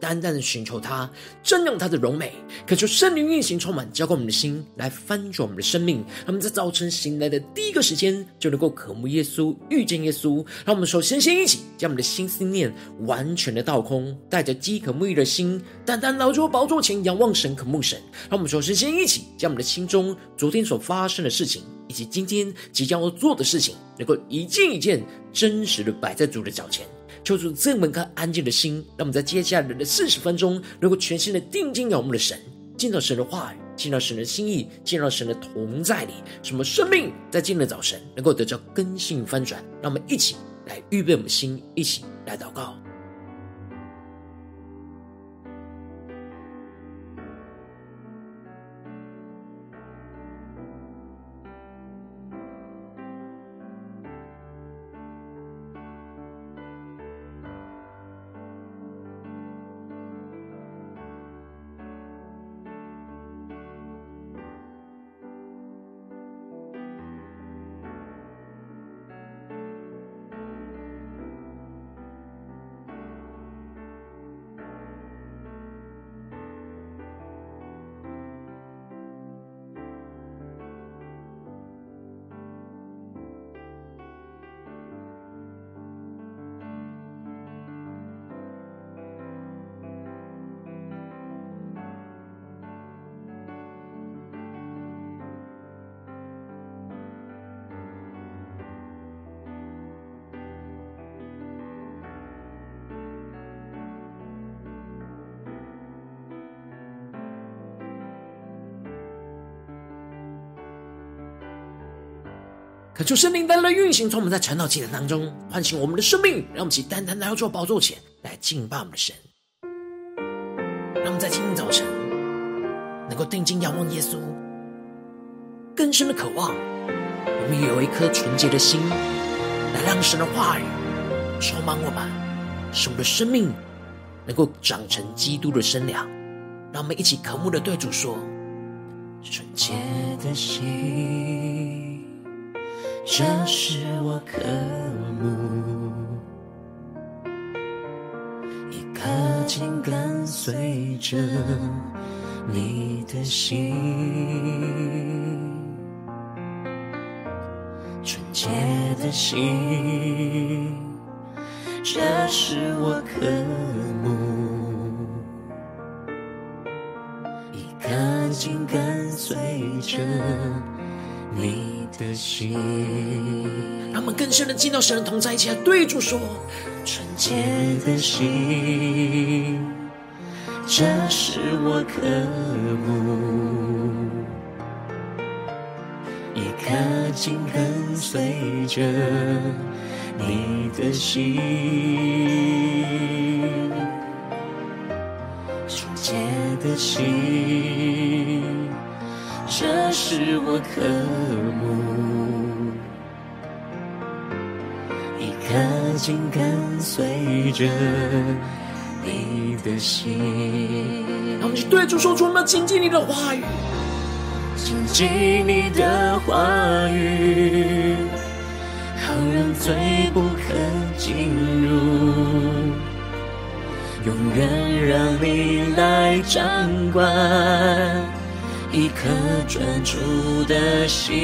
单单的寻求他，瞻仰他的荣美，渴求圣灵运行充满，浇灌我们的心，来翻转我们的生命。让我们在早晨醒来的第一个时间，就能够渴慕耶稣，遇见耶稣。让我们首先先一起将我们的心思念完全的倒空，带着饥渴沐浴的心，单单来到宝座前仰望神，渴慕神。让我们首先先一起将我们的心中昨天所发生的事情，以及今天即将要做的事情，能够一件一件真实的摆在主的脚前。求主赐我们颗安静的心，让我们在接下来的四十分钟，能够全心的定睛仰望的神，见到神的话语，见到神的心意，见到神的同在里，什么生命在今天的早晨能够得到更新翻转。让我们一起来预备我们的心，一起来祷告。可求圣灵带来运行，从我们在晨祷祭坛当中唤醒我们的生命，让我们起单单来到主宝座前来敬拜我们的神。让我们在今天早晨能够定睛仰望耶稣，更深的渴望，我们有一颗纯洁的心，来让神的话语充满我们，使我们的生命能够长成基督的身量。让我们一起渴慕的对主说：纯洁的心。这是我渴慕，一颗心跟随着你的心，纯洁的心，这是我渴慕，一颗心跟随着你。的心，让我们更深的进到神的同在一起来对主说：纯洁的心，这是我渴慕，一颗心跟随着你的心，纯洁的心，这是我渴慕。紧紧跟随着你的心，让我们去对主说出：我们要紧紧你的话语，亲近你的话语，好让罪不可进入，永远让你来掌管。一颗专注的心。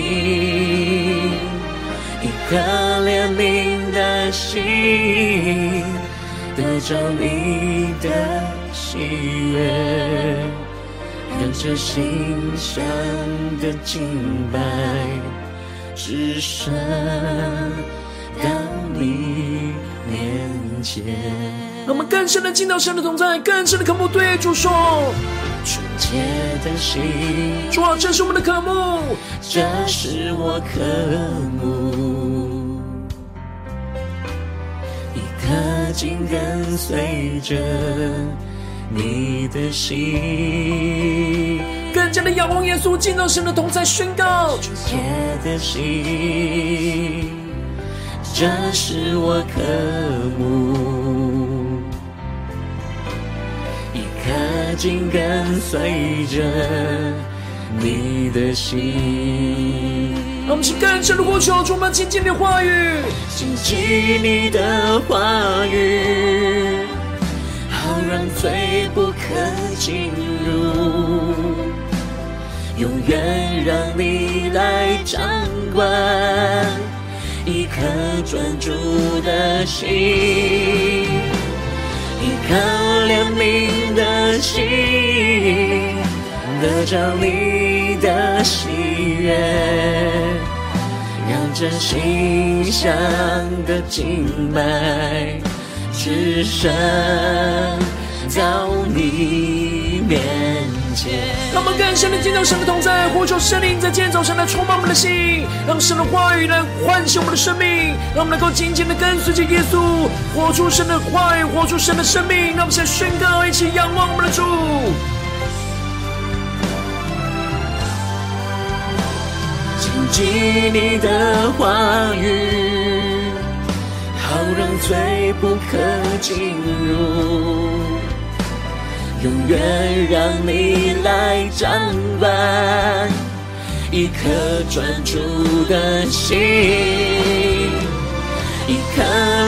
一颗怜悯的心，得着你的喜悦，让这心上的敬拜，只剩到你面前。让我们更深的进到神的同在，更深的渴慕，对主说：纯洁的心，主啊，这是我们的渴慕，这是我渴慕。紧跟随着你的心，更加的仰望耶稣，见到神的同在，宣告。纯洁的心，这是我渴慕，紧跟随着你的心。让我们去更深的呼求，充满亲近的话语，紧记你的话语，好让罪不可进入，永远让你来掌管，一颗专注的心，一颗怜悯的心，得着你的喜悦。让这馨香的敬拜，只剩到你面前。让我们更深的见到神的同在，呼求圣灵在今天早晨来充满我们的心，让神的话语来唤醒我们的生命，让我们能够紧紧的跟随着耶稣，活出神的话语，活出神的生命。让我们现在宣告，一起仰望我们的主。谨记你的话语，好让罪不可进入，永远让你来掌管，一颗专注的心，一颗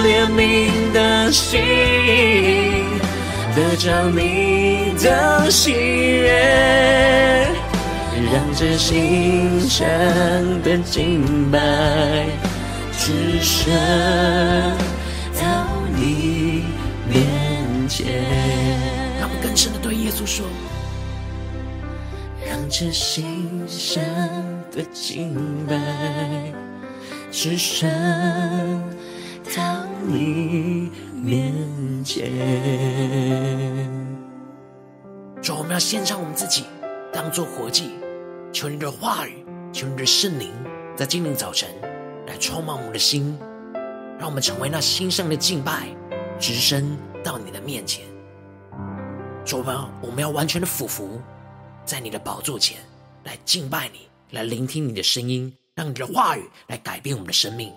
怜悯的心，得着你的喜悦。让这馨香的敬拜，只剩让这馨香的敬拜，只身到你面前。主，我们要献上我们自己，当作活祭。求你的话语，求你的圣灵，在今天早晨来充满我们的心，让我们成为那心上的敬拜，直升到你的面前。主啊，我们要完全的俯伏在你的宝座前来敬拜你，来聆听你的声音，让你的话语来改变我们的生命。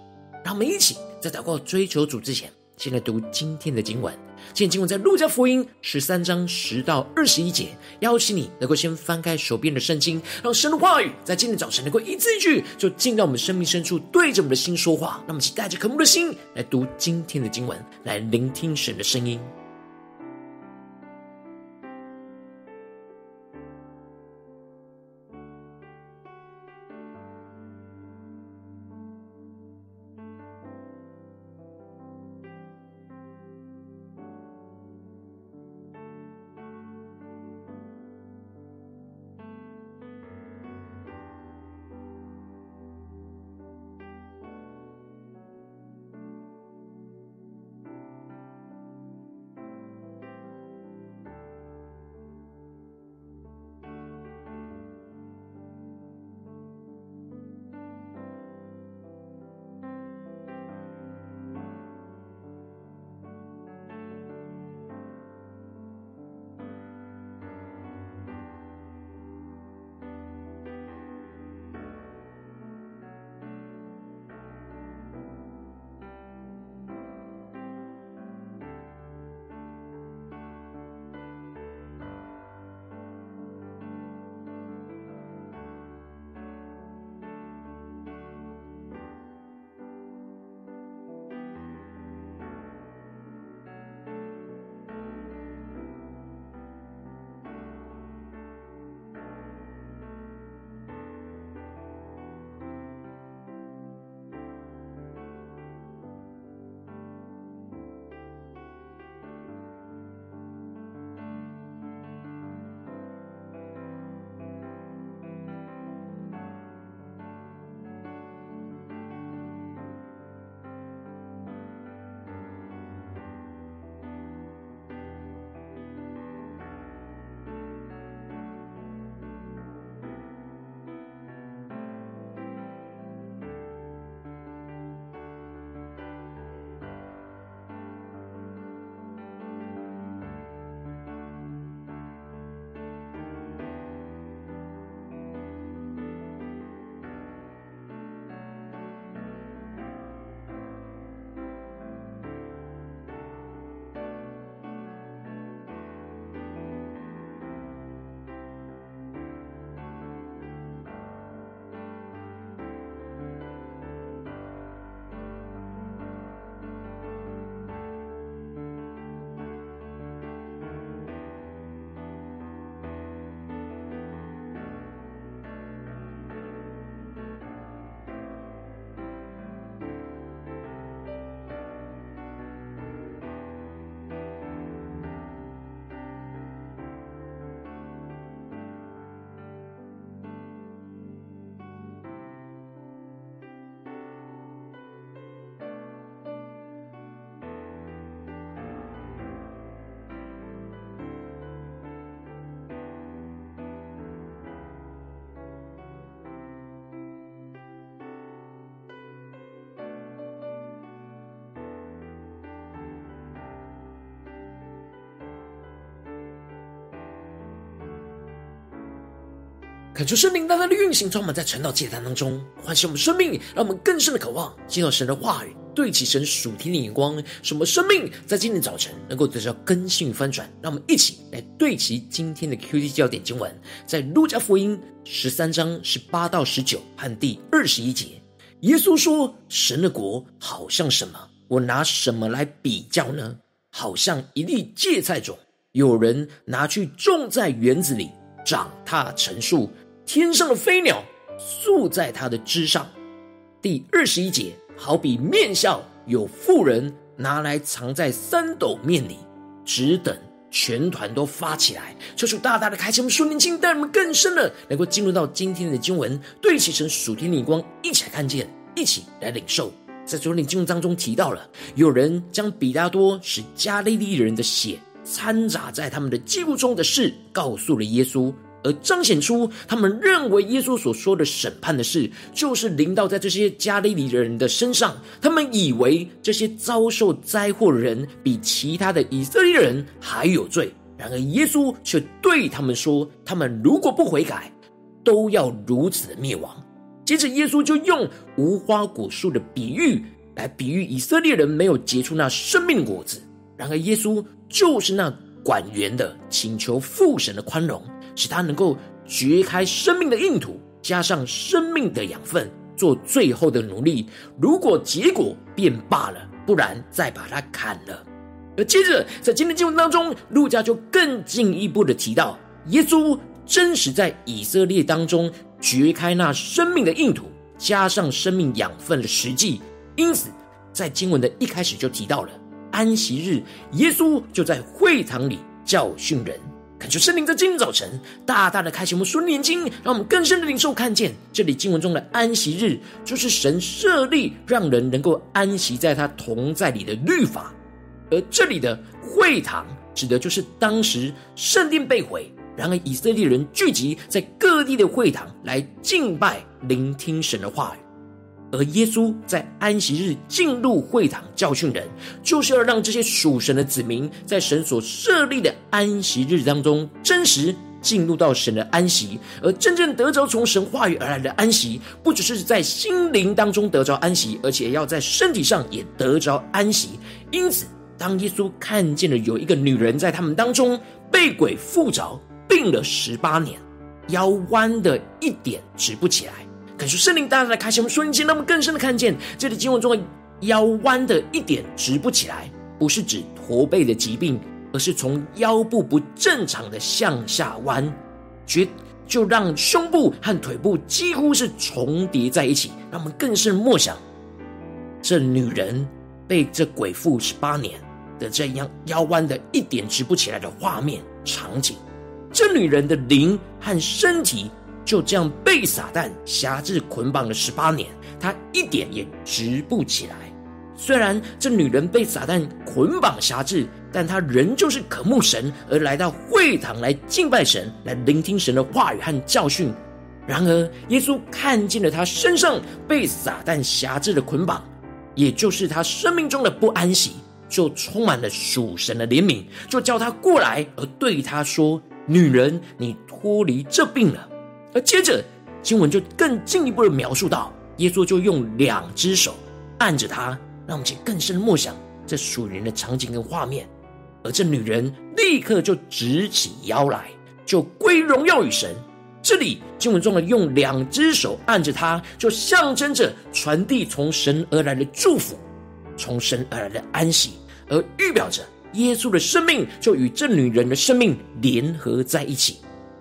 让我们一起在祷告追求主之前，先来读今天的经文。今天经文在路加福音十三章十到二十一节，邀请你能够先翻开手边的圣经，让神的话语在今天早晨能够一字一句，就进到我们生命深处，对着我们的心说话。那么，请带着渴慕的心来读今天的经文，来聆听神的声音。恳求圣灵大大的运行，充满在晨祷祭坛当中，唤醒我们生命，让我们更深的渴望见到神的话语，对齐神属天的眼光，使我们生命在今天早晨能够得到更新与翻转。让我们一起来对齐今天的 QD 焦点经文，在路加福音十三章十八到十九和第二十一节，耶稣说：“神的国好像什么？我拿什么来比较呢？好像一粒芥菜种，有人拿去种在园子里，长大成树。”天上的飞鸟宿在它的枝上。第二十一节，好比面酵，有妇人拿来藏在三斗面里，只等全团都发起来。求主大大的开启我们属灵经，带我们更深的能够进入到今天的经文，对齐成属天的光，一起来看见，一起来领受。在昨天经文当中提到了，有人将比拉多使加利利人的血掺杂在他们的祭物中的事，告诉了耶稣。而彰显出他们认为耶稣所说的审判的事，就是临到在这些加利利人的身上。他们以为这些遭受灾祸的人比其他的以色列人还有罪。然而耶稣却对他们说：他们如果不悔改，都要如此的灭亡。接着耶稣就用无花果树的比喻来比喻以色列人没有结出那生命果子。然而耶稣就是那管园的，请求父神的宽容。使他能够掘开生命的硬土，加上生命的养分，做最后的努力。如果结果便罢了，不然再把它砍了。而接着在今天经文当中，路加就更进一步的提到，耶稣真实在以色列当中掘开那生命的硬土，加上生命养分的实际。因此，在经文的一开始就提到了安息日，耶稣就在会堂里教训人。恳求圣灵在今天早晨大大的开启我们属灵眼睛，让我们更深的领受看见这里经文中的安息日，就是神设立让人能够安息在他同在里的律法。而这里的会堂指的就是当时圣殿被毁，然而以色列人聚集在各地的会堂来敬拜、聆听神的话语。而耶稣在安息日进入会堂教训人，就是要让这些属神的子民在神所设立的安息日当中，真实进入到神的安息，而真正得着从神话语而来的安息，不只是在心灵当中得着安息，而且要在身体上也得着安息。因此，当耶稣看见了有一个女人在他们当中被鬼附着，病了十八年，腰弯的一点直不起来。可是圣灵大大的开启我们瞬间，让我们更深的看见这里经文中的腰弯的一点直不起来，不是指驼背的疾病，而是从腰部不正常的向下弯，绝就让胸部和腿部几乎是重叠在一起。让我们更深默想，这女人被这鬼附十八年的这样腰弯的一点直不起来的画面场景，这女人的灵和身体。就这样被撒旦辖制捆绑了十八年，他一点也直不起来。虽然这女人被撒旦捆绑辖制，但她仍旧是渴慕神，而来到会堂来敬拜神，来聆听神的话语和教训。然而，耶稣看见了她身上被撒旦辖制的捆绑，也就是她生命中的不安息，就充满了属神的怜悯，就叫她过来，而对她说：“女人，你脱离这病了。”而接着，经文就更进一步的描述到，耶稣就用两只手按着他，让我们去更深的默想这属灵的场景跟画面。而这女人立刻就直起腰来，就归荣耀与神。这里经文中的用两只手按着他，就象征着传递从神而来的祝福，从神而来的安息，而预表着耶稣的生命就与这女人的生命联合在一起。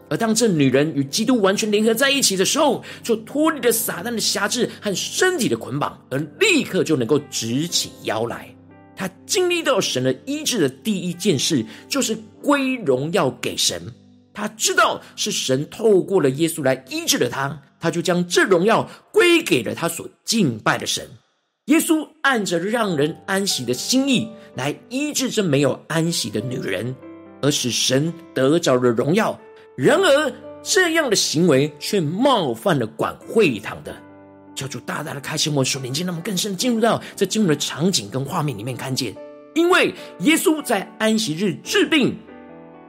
而当这女人与基督完全联合在一起的时候，就脱离了撒旦的辖制和身体的捆绑，而立刻就能够直起腰来。她经历到神的医治的第一件事，就是归荣耀给神。她知道是神透过了耶稣来医治了她，她就将这荣耀归给了她所敬拜的神。耶稣按着让人安息的心意来医治这没有安息的女人，而使神得着了荣耀。然而，这样的行为却冒犯了管会堂的，叫主大大的开心我们属灵眼，让我们更深进入到这进入的场景跟画面里面看见。因为耶稣在安息日治病，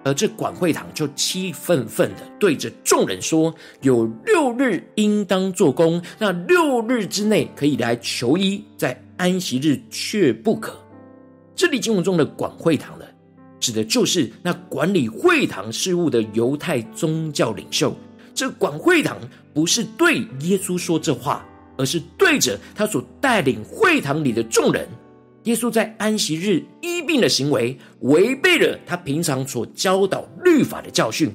而这管会堂就气愤愤的对着众人说：“有六日应当做工，那六日之内可以来求医，在安息日却不可。”这里经文中的管会堂，指的就是那管理会堂事务的犹太宗教领袖。这管会堂不是对耶稣说这话，而是对着他所带领会堂里的众人。耶稣在安息日医病的行为，违背了他平常所教导律法的教训，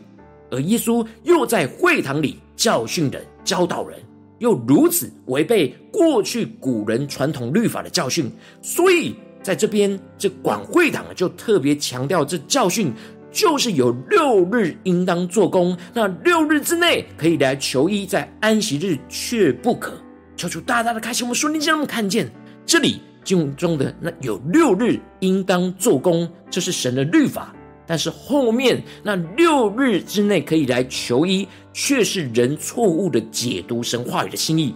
而耶稣又在会堂里教训人、教导人，又如此违背过去古人传统律法的教训，所以在这边这管会堂就特别强调，这教训就是有六日应当做工，那六日之内可以来求医，在安息日却不可。求主大大的开启我们属灵，让我们看见这里。经文中的那有六日应当做工，这是神的律法。但是后面那六日之内可以来求医，却是人错误的解读神话语的心意。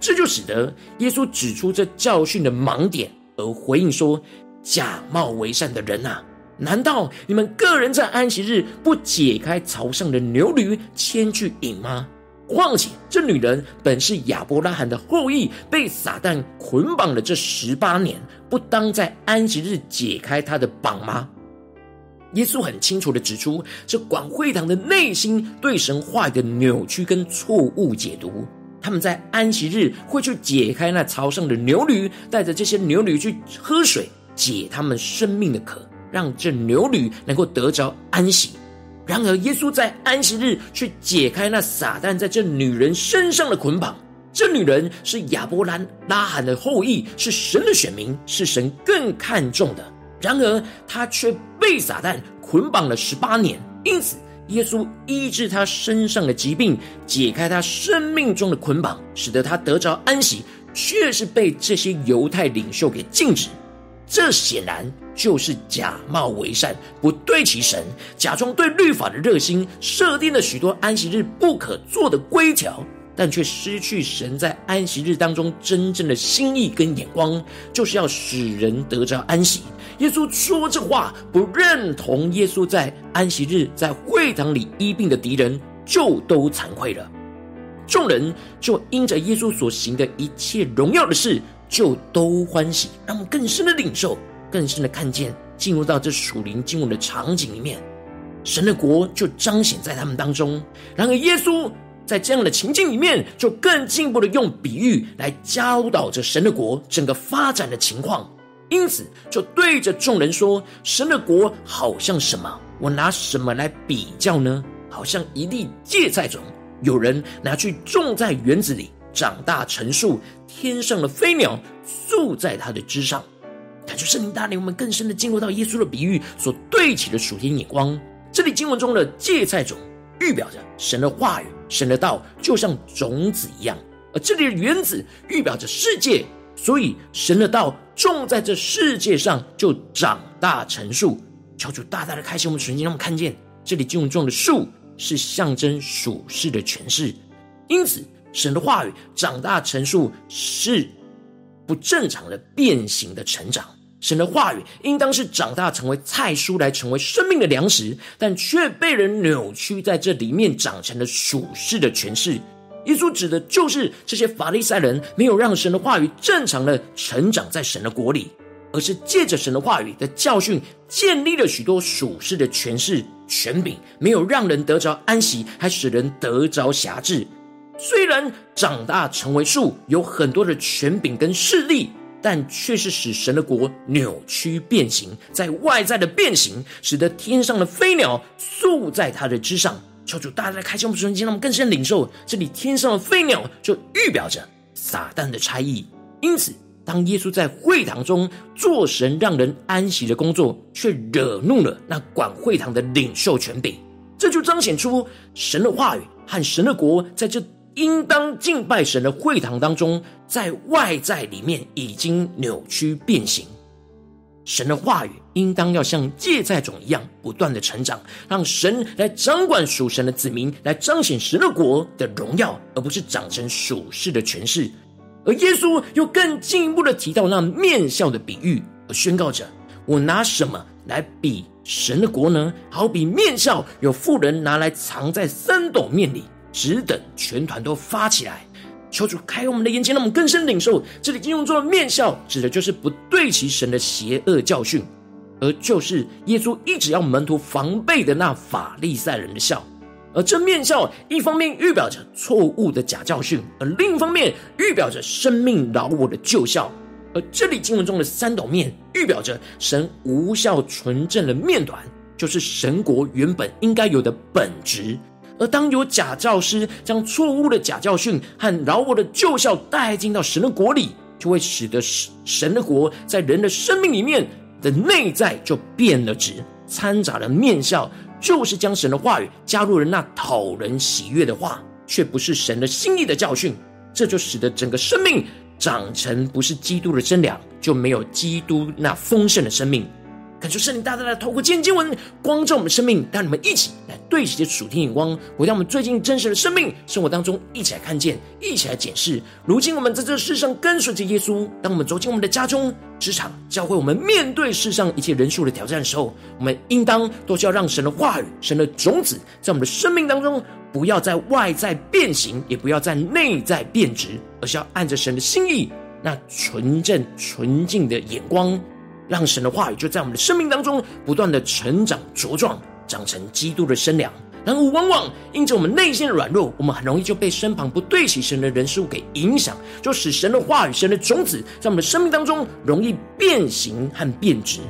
这就使得耶稣指出这教训的盲点，而回应说：“假冒为善的人啊，难道你们个人在安息日不解开槽上的牛驴，牵去饮吗？”况且，这女人本是亚伯拉罕的后裔，被撒旦捆绑了这十八年，不当在安息日解开她的绑吗？耶稣很清楚的指出，这管会堂的内心对神话的扭曲跟错误解读。他们在安息日会去解开那槽上的牛驴，带着这些牛驴去喝水，解他们生命的渴，让这牛驴能够得着安息。然而，耶稣在安息日去解开那撒旦在这女人身上的捆绑。这女人是亚伯兰拉罕的后裔，是神的选民，是神更看重的。然而，她却被撒旦捆绑了十八年。因此，耶稣医治他身上的疾病，解开他生命中的捆绑，使得他得着安息，却是被这些犹太领袖给禁止。这显然就是假冒为善，不对其神，假装对律法的热心，设定了许多安息日不可做的规条，但却失去神在安息日当中真正的心意跟眼光，就是要使人得着安息。耶稣说这话，不认同耶稣在安息日在会堂里医病的敌人，就都惭愧了。众人就因着耶稣所行的一切荣耀的事。就都欢喜，让我们更深的领受，更深的看见，进入到这属灵经文的场景里面，神的国就彰显在他们当中。然而，耶稣在这样的情境里面，就更进一步的用比喻来教导着神的国整个发展的情况。因此，就对着众人说：“神的国好像什么？我拿什么来比较呢？好像一粒芥菜种，有人拿去种在园子里。”长大成树，天上的飞鸟宿在它的枝上。感谢圣灵带领我们更深的进入到耶稣的比喻所对齐的属天眼光。这里经文中的芥菜种，预表着神的话语、神的道，就像种子一样；而这里的园子，预表着世界。所以神的道种在这世界上，就长大成树。求主大大的开启我们的眼睛，让我们看见这里经文中的树是象征属世的权势。因此。神的话语长大成树是不正常的变形的成长。神的话语应当是长大成为菜蔬来成为生命的粮食，但却被人扭曲在这里面长成了属世的权势。耶稣指的就是这些法利赛人没有让神的话语正常的成长在神的国里，而是借着神的话语的教训建立了许多属世的权势权柄，没有让人得着安息，还使人得着辖制。虽然长大成为树，有很多的权柄跟势力，但却是使神的国扭曲变形，在外在的变形，使得天上的飞鸟宿在它的枝上。求主大家开启我们的眼睛，让我们更深领受这里天上的飞鸟，就预表着撒旦的差役。因此，当耶稣在会堂中做神让人安息的工作，却惹怒了那管会堂的领袖权柄，这就彰显出神的话语和神的国在这。应当敬拜神的会堂当中，在外在里面已经扭曲变形。神的话语应当要像芥菜种一样不断的成长，让神来掌管属神的子民，来彰显神的国的荣耀，而不是长成属世的权势。而耶稣又更进一步的提到那面酵的比喻，而宣告着：我拿什么来比神的国呢？好比面酵，有妇人拿来藏在三斗面里，只等全团都发起来。求主开我们的眼睛，让我们更深领受。这里经文中的面笑，指的就是不对齐神的邪恶教训，而就是耶稣一直要门徒防备的那法利赛人的笑。而这面笑，一方面预表着错误的假教训，而另一方面预表着生命饶我的旧笑。而这里经文中的三斗面，预表着神无效纯正的面团，就是神国原本应该有的本质。而当有假教师将错误的假教训和老我的旧校带进到神的国里，就会使得神的国在人的生命里面的内在就变了质，掺杂了面笑，就是将神的话语加入了那讨人喜悦的话，却不是神的心意的教训，这就使得整个生命长成不是基督的真粮，就没有基督那丰盛的生命。感受圣灵大大的透过今经文光照我们生命，带你们一起来对齐这属天眼光，回到我们最近真实的生命生活当中，一起来看见，一起来检视。如今我们在这世上跟随着耶稣，当我们走进我们的家中、职场、教会，我们面对世上一切人数的挑战的时候，我们应当都是要让神的话语、神的种子在我们的生命当中，不要在外在变形，也不要在内在变质，而是要按着神的心意，那纯正纯净的眼光。让神的话语就在我们的生命当中不断的成长茁壮，长成基督的身量。然而，往往因着我们内心的软弱，我们很容易就被身旁不对齐神的人事物给影响，就使神的话语、神的种子在我们的生命当中容易变形和变质。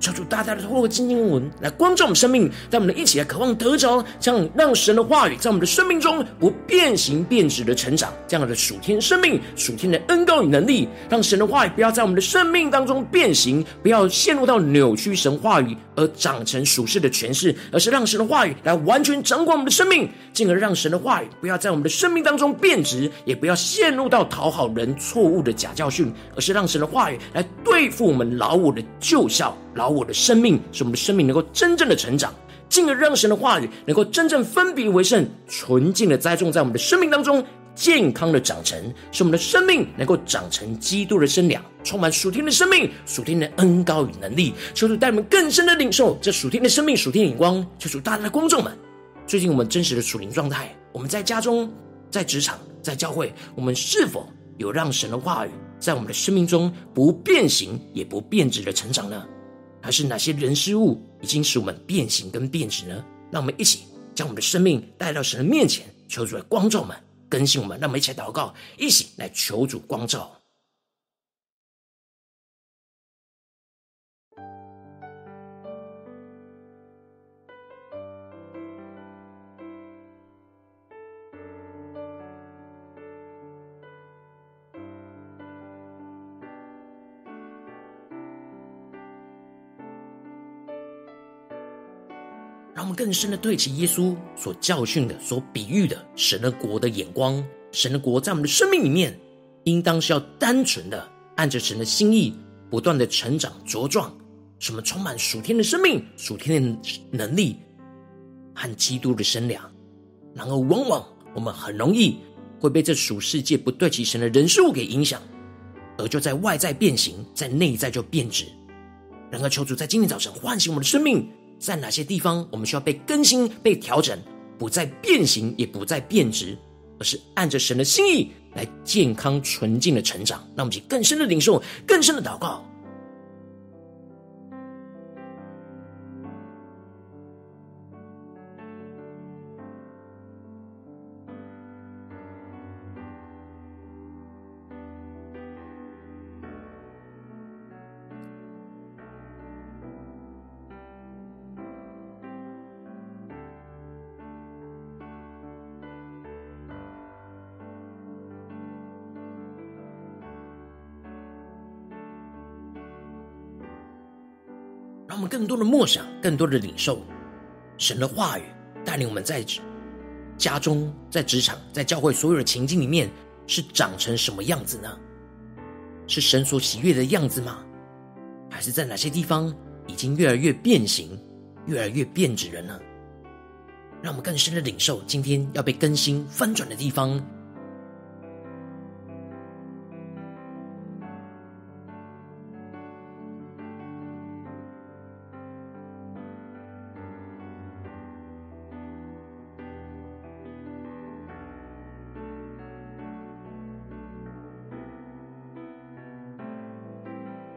求主大大的透过经文来光照我们生命，让我们一起来渴望得着，这样让神的话语在我们的生命中不变形变质的成长，这样的属天生命、属天的恩膏与能力，让神的话语不要在我们的生命当中变形，不要陷入到扭曲神话语而长成属世的权势，而是让神的话语来完全掌管我们的生命，进而让神的话语不要在我们的生命当中变质，也不要陷入到讨好人错误的假教训，而是让神的话语来对付我们老我的旧酵。老我的生命，使我们的生命能够真正的成长，进而让神的话语能够真正分别为圣，纯净的栽种在我们的生命当中，健康的长成，使我们的生命能够长成基督的身量，充满属天的生命、属天的恩膏与能力。求主带我们更深的领受这属天的生命、属天的眼光。求主大大的观众们，最近我们真实的属灵状态，我们在家中、在职场、在教会，我们是否有让神的话语在我们的生命中不变形也不变质的成长呢？还是哪些人事物已经使我们变形跟变质呢？让我们一起将我们的生命带到神的面前，求主来光照我们、更新我们。让我们一起来祷告，一起来求主光照。们更深的对齐耶稣所教训的、所比喻的神的国的眼光。神的国在我们的生命里面，应当是要单纯的按着神的心意，不断的成长茁壮，使我们充满属天的生命、属天的能力和基督的身量。然而，往往我们很容易会被这属世界不对齐神的人事物给影响，而就在外在变形，在内在就变质。然而，求主在今天早晨唤醒我们的生命。在哪些地方，我们需要被更新、被调整，不再变形，也不再变质，而是按着神的心意来健康纯净的成长，让我们去更深的领受、更深的祷告。的默想，更多的领受神的话语，带领我们在家中、在职场、在教会所有的情境里面，是长成什么样子呢？是神所喜悦的样子吗？还是在哪些地方已经越来越变形、越来越变质了呢？让我们更深的领受今天要被更新翻转的地方。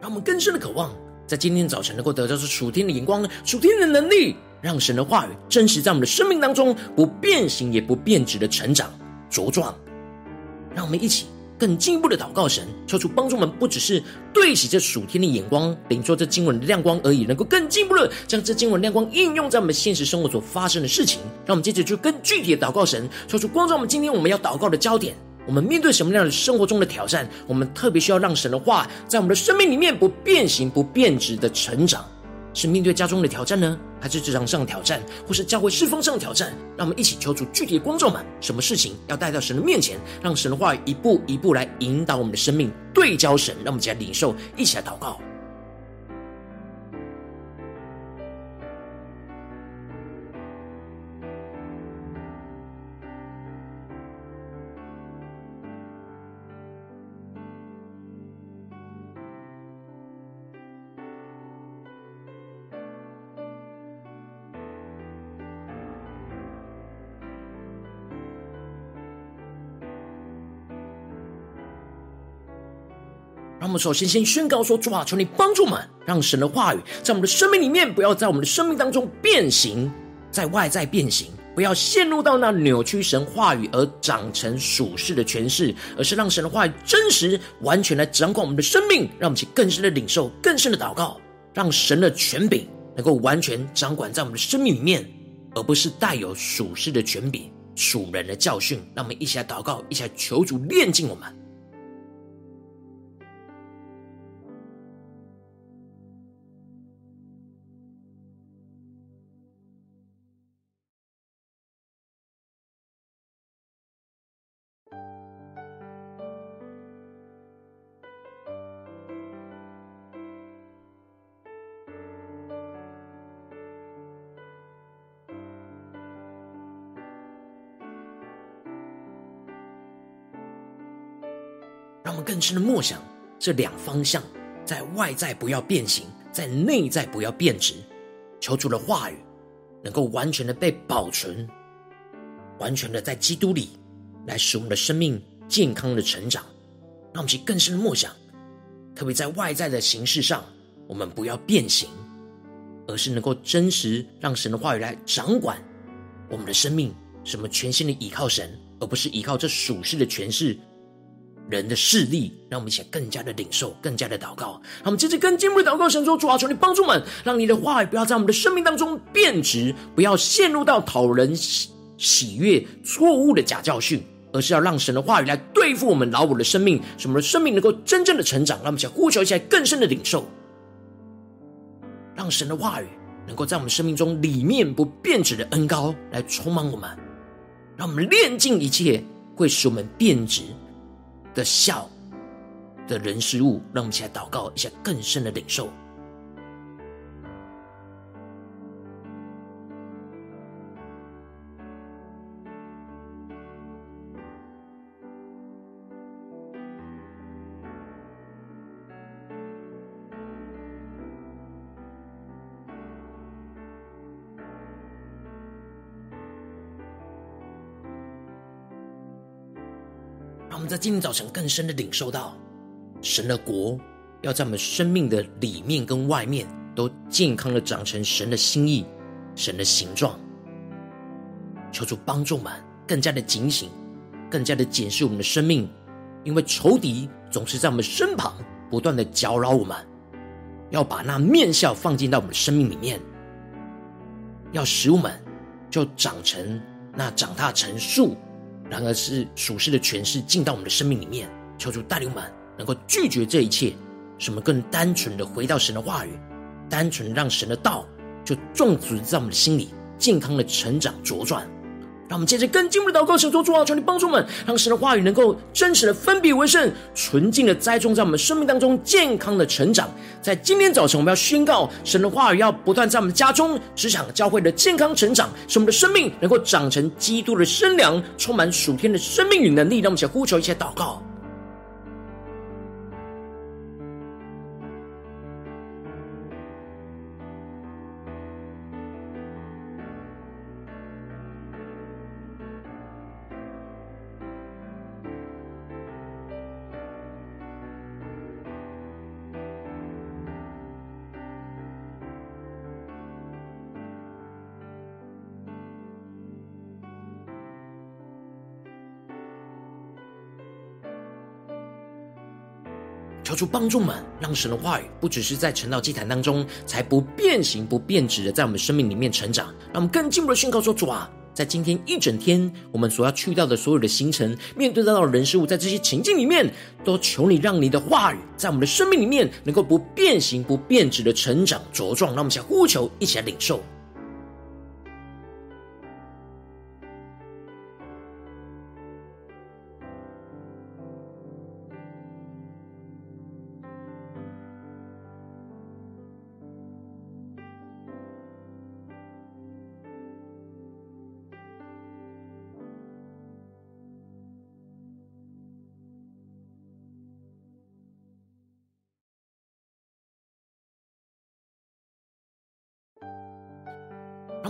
让我们更深的渴望，在今天早晨能够得到这属天的眼光、属天的能力，让神的话语真实在我们的生命当中，不变形也不变质的成长茁壮。让我们一起。更进一步的祷告神，求主帮助我们，不只是对齐这属天的眼光，领受这经文的亮光而已，能够更进一步的将这经文亮光应用在我们现实生活所发生的事情。让我们接着就更具体的祷告神，求主光照我们。今天我们要祷告的焦点，我们面对什么样的生活中的挑战，我们特别需要让神的话在我们的生命里面不变形、不变质的成长。是面对家中的挑战呢，还是职场上的挑战，或是教会侍奉上的挑战？让我们一起求主具体的光照们，什么事情要带到神的面前，让神的话一步一步来引导我们的生命，对焦神，让我们一起来领受，一起来祷告。们首先先宣告说：主啊，求你帮助我们，让神的话语在我们的生命里面，不要在我们的生命当中变形，在外在变形，不要陷入到那扭曲神话语而长成属世的诠释，而是让神的话语真实完全来掌管我们的生命，让我们去更深的领受、更深的祷告，让神的权柄能够完全掌管在我们的生命里面，而不是带有属世的权柄、属人的教训。让我们一起来祷告，一起来求主炼净我们。更深的默想这两方向，在外在不要变形，在内在不要变质。求主的话语能够完全的被保存，完全的在基督里来使我们的生命健康的成长。让我们去更深的默想，特别在外在的形式上，我们不要变形，而是能够真实让神的话语来掌管我们的生命，什么全心的依靠神，而不是依靠这属世的权势。人的势力，让我们一起更加的领受，更加的祷告。让我们接着更进一步的祷告，神说：主啊，求你帮助我们，让你的话语不要在我们的生命当中变质，不要陷入到讨人喜喜悦、错误的假教训，而是要让神的话语来对付我们老我的生命，使我们的生命能够真正的成长。让我们一起呼求一下更深的领受，让神的话语能够在我们生命中里面不变质的恩膏来充满我们，让我们炼尽一切会使我们变质。的笑的人事物，让我们一起来祷告一下更深的领受。在今天早晨更深的领受到，神的国要在我们生命的里面跟外面都健康的长成神的心意、神的形状。求主帮助们更加的警醒，更加的检视我们的生命，因为仇敌总是在我们身旁不断的搅扰我们，要把那面笑放进到我们的生命里面，要使我们就长成那长大成树。然而是属世的权势进到我们的生命里面，求主带领我们能够拒绝这一切，什么更单纯的回到神的话语，单纯让神的道就种植在我们的心里，健康的成长茁壮。让我们接着更进一步的祷告，神说主啊，求你帮助我们，让神的话语能够真实的分别为圣，纯净的栽种在我们生命当中，健康的成长。在今天早晨，我们要宣告神的话语要不断在我们家中、职场、教会的健康成长，使我们的生命能够长成基督的身量，充满属天的生命与能力。让我们一起呼求，一起祷告。主帮助们，让神的话语不只是在晨祷祭坛当中才不变形、不变质的，在我们生命里面成长。让我们更进一步的宣告说：主啊，在今天一整天，我们所要去到的所有的行程，面对到的人事物，在这些情境里面，都求你让你的话语在我们的生命里面能够不变形、不变质的成长茁壮。让我们想呼求，一起来领受。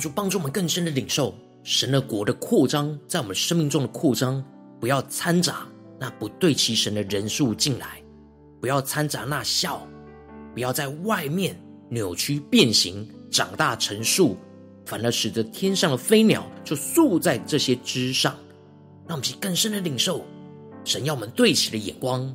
求主帮助我们更深的领受神的国的扩张，在我们生命中的扩张，不要掺杂那不对齐神的人数进来，不要掺杂那笑，不要在外面扭曲变形，长大成树，反而使得天上的飞鸟就宿在这些枝上，让我们去更深的领受神要我们对齐的眼光。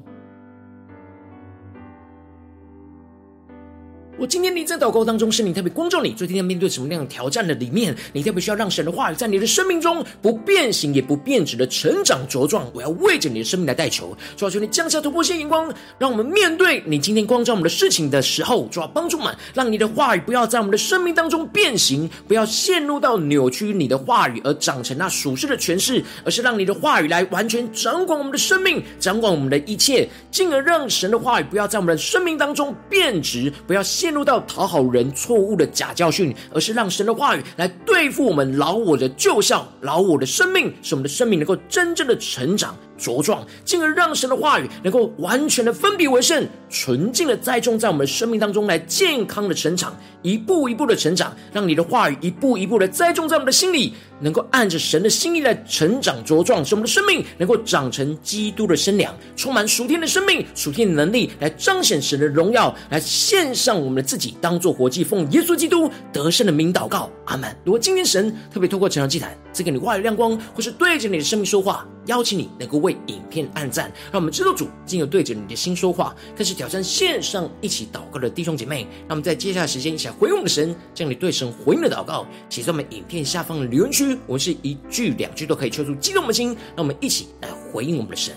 我今天你在祷告当中，圣灵特别光照你，最近要面对什么样挑战的里面，你特别需要让神的话语在你的生命中不变形也不变质的成长茁壮。我要为着你的生命来代求，主要求你降下突破性眼光，让我们面对你今天光照我们的事情的时候，主要帮助们，让你的话语不要在我们的生命当中变形，不要陷入到扭曲你的话语而长成那属世的诠释，而是让你的话语来完全掌管我们的生命，掌管我们的一切，进而让神的话语不要在我们的生命当中变质，不要陷陷入到讨好人错误的假教训，而是让神的话语来对付我们老我的旧相、老我的生命，使我们的生命能够真正的成长。茁壮，进而让神的话语能够完全的分别为圣，纯净的栽种在我们的生命当中，来健康的成长，一步一步的成长，让你的话语一步一步的栽种在我们的心里，能够按着神的心意来成长茁壮，使我们的生命能够长成基督的身量，充满属天的生命、属天的能力，来彰显神的荣耀，来献上我们的自己，当作活祭，奉耶稣基督得胜的名祷告，阿门。如果今天神特别透过晨祷祭坛赐给你话语亮光，或是对着你的生命说话，邀请你能够为影片按赞，让我们知道主今有对着你的心说话，更是挑战线上一起祷告的弟兄姐妹。让我们在接下来时间一起回应我们的神，将你对神回应的祷告写在我们影片下方的留言区。我们是一句两句都可以敲出激动的心，让我们一起来回应我们的神。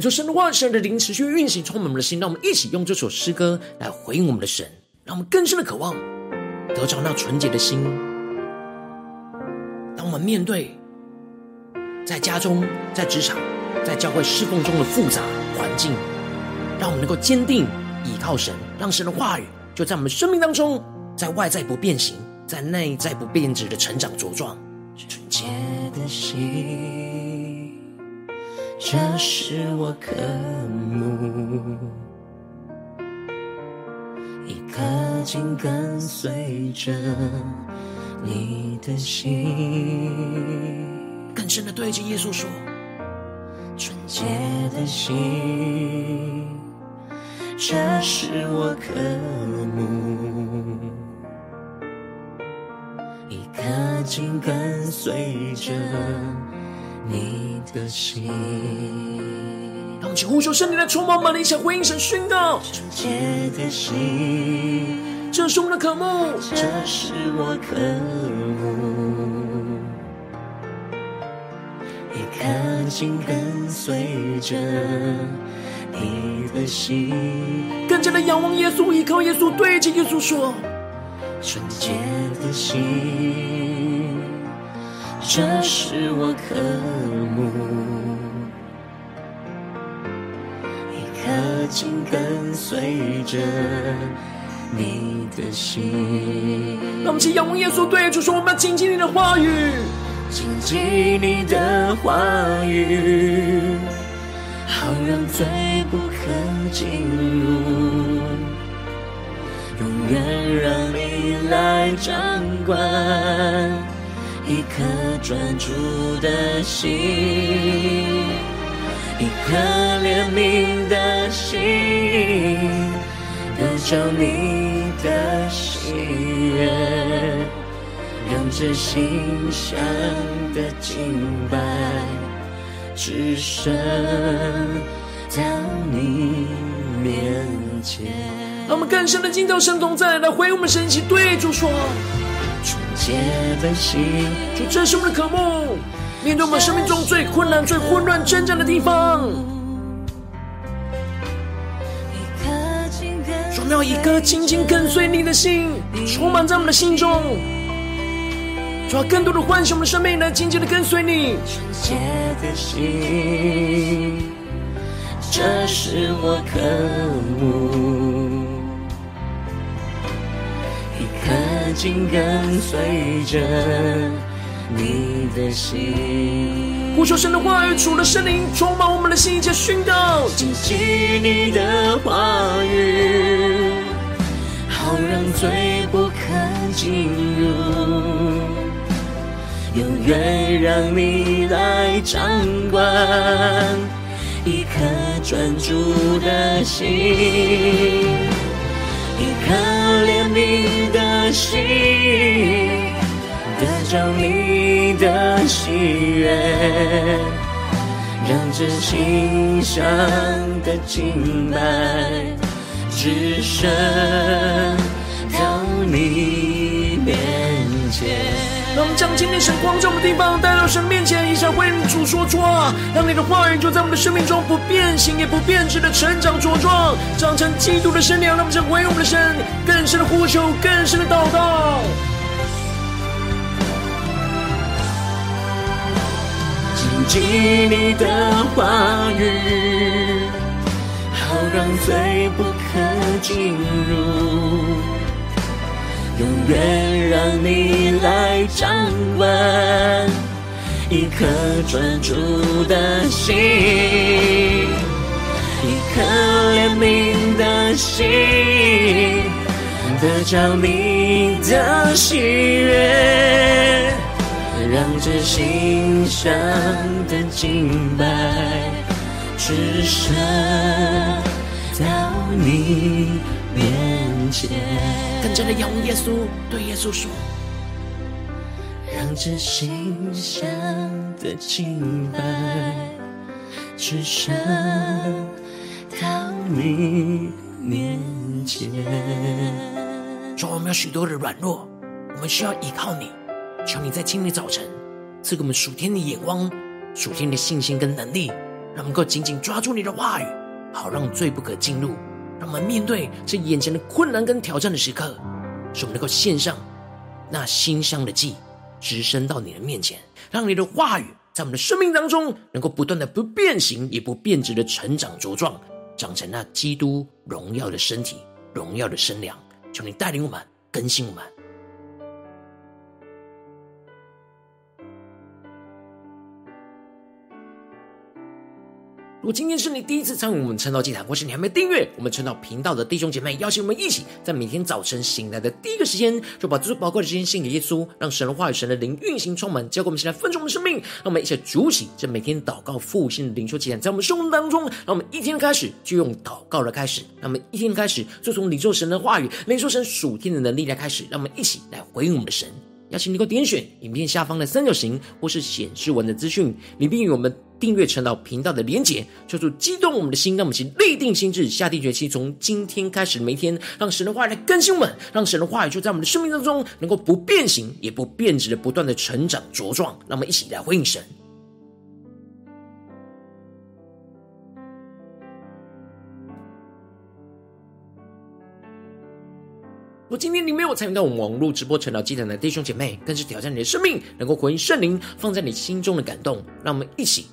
恳求神的话、神的灵持续运行，充满我们的心。让我们一起用这首诗歌来回应我们的神，让我们更深的渴望得着那纯洁的心。当我们面对在家中、在职场、在教会侍奉中的复杂环境，让我们能够坚定倚靠神，让神的话语就在我们生命当中，在外在不变形，在内在不变质的成长茁壮。纯洁的心。这是我渴慕，一颗紧跟随着你的心。更深的对着耶稣说：纯洁的心，这是我渴慕，一颗紧跟随着你的心。让我们呼求圣灵的充满，把你想回应神宣告。纯洁的心，这是我们的渴慕，这是我渴慕，一颗紧跟随着你的心，更加的仰望耶稣，依靠耶稣，对着耶稣说：纯洁的心，这是我渴慕。紧跟随着你的心。让我们去仰望耶稣，对主说：“我们要谨记你的话语，谨记你的话语，好让罪不可进入，永远让你来掌管一颗专注的心。”一颗怜悯的心，得着你的喜悦，让这馨香的敬拜只剩到你面前。让我们更深的进到神同在，来回我们神，一起对主说：纯洁的心，主，这是我们的渴慕。面对我们生命中最困难、最混乱、挣扎的地方，我们要一颗紧紧跟随你的心，充满在我们的心中，主要更多的唤醒我们的生命，来紧紧的跟随你。纯洁的心，这是我渴慕，一颗紧跟随着。你的心，呼求神的话语，主的圣灵充满我们的心，一起宣告，紧紧你的话语，好让罪不可进入，永远让你来掌管一颗专注的心，一颗怜悯的心。得着你的喜悦，让这心上的敬拜只剩到你面前。让我们将今天神光照的地方带到神面前，一起为主说主啊，让你的话语就在我们的生命中不变形也不变质的成长茁壮，长成基督的身量。让我们将回应我们的神，更深的呼求，更深的祷告。紧你的话语，好让罪不可进入，永远让你来掌管一颗专注的心，一颗怜悯的心，得着你的喜悦。让这馨香的敬拜只剩到你面前。更加的仰望耶稣，对耶稣说：让这馨香的敬拜只剩到你面前。主，我们有许多的软弱，我们需要依靠你。求你在今天早晨赐给我们属天的眼光、属天的信心跟能力，让能够紧紧抓住你的话语，好让罪不可进入。让我们面对这眼前的困难跟挑战的时刻，使我们能够献上那馨香的祭，直升到你的面前，让你的话语在我们的生命当中能够不断的不变形也不变质的成长茁壮，长成那基督荣耀的身体、荣耀的身量。求你带领我们，更新我们。如果今天是你第一次参与我们晨祷祭坛，或是你还没订阅我们晨祷频道的弟兄姐妹，邀请我们一起在每天早晨醒来的第一个时间，就把最宝贵的时间献给耶稣，让神的话语、神的灵运行充满，交给我们现在分盛的生命。让我们一起来主起这每天祷告复兴的灵修祭坛，在我们生活当中，让我们一天开始就用祷告来开始，让我们一天开始就从领受神的话语、领受神属天的能力来开始，让我们一起来回应我们的神。邀请你给我点选影片下方的三角形，或是显示文的资讯，里边与我们。订阅晨祷频道的连结，求主激动我们的心，让我们先立定心志，下定决心，从今天开始每一天，让神的话语来更新我们，让神的话语就在我们的生命当中，能够不变形也不变质的不断的成长茁壮。让我们一起来回应神。如果今天你没有参与到我们网络直播晨祷祭坛的弟兄姐妹，更是挑战你的生命，能够回应圣灵放在你心中的感动。让我们一起。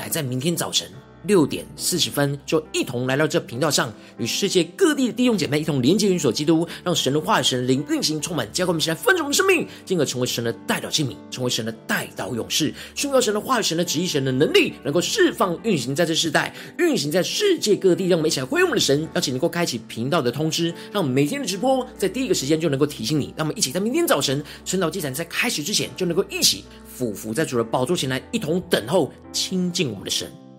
来，在明天早晨。六点四十分，就一同来到这频道上，与世界各地的弟兄姐妹一同连接、运所基督，让神的话语、神灵运行充满，教灌我们起来分盛的生命，进而成为神的代表器皿，成为神的代祷勇士，宣告神的话语、神的旨意、神的能力，能够释放、运行在这世代，运行在世界各地。让我们一起来回应我们的神，邀请能够开启频道的通知，让我们每天的直播在第一个时间就能够提醒你。让我们一起在明天早晨晨祷祭坛在开始之前，就能够一起。俯伏在主的宝座前来，一同等候亲近我们的神。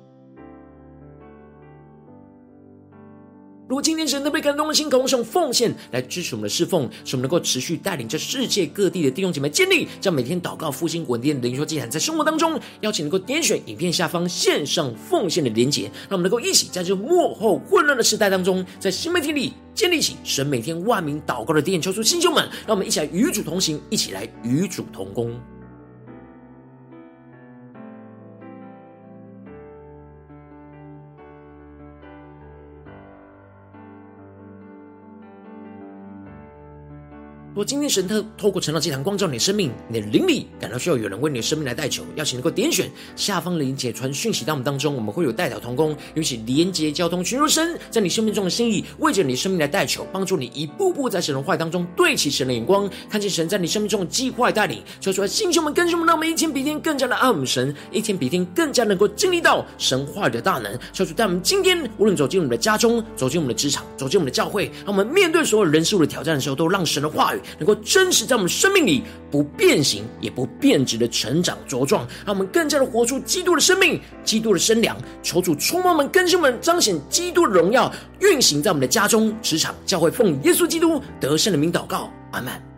如果今天神都被感动的心，渴望用奉献来支持我们的侍奉，使我们能够持续带领着世界各地的弟兄姐妹建立，将每天祷告复兴稳定的灵修祭坛，在生活当中，邀请能够点选影片下方线上奉献的连结，让我们能够一起在这幕后混乱的时代当中，在新媒体里建立起神每天万名祷告的殿。求出弟兄们，让我们一起来与主同行，一起来与主同工。如果今天神特透过晨祷祭坛光照你的生命，你的灵里感到需要有人为你的生命来代求，邀请能够点选下方的连结传讯息到我们当中，我们会有代表同工，尤其连结交通，寻求神在你生命中的心意，为着你生命来代求，帮助你一步步在神的话语当中对齐神的眼光，看见神在你生命中的计划带领，说出来，弟兄们、跟兄们，让我们一天比一天更加的爱我们神，一天比一天更加能够经历到神话语的大能。说出，在我们今天无论走进我们的家中，走进我们的职场，走进我们的教会，让我们面对所有人事物的挑战的时候，都让神的话语。能够真实在我们生命里不变形也不变质的成长茁壮，让我们更加的活出基督的生命、基督的身量。求主充满我们、更新我们，彰显基督的荣耀，运行在我们的家中、职场、教会，奉耶稣基督得胜的名祷告，阿门。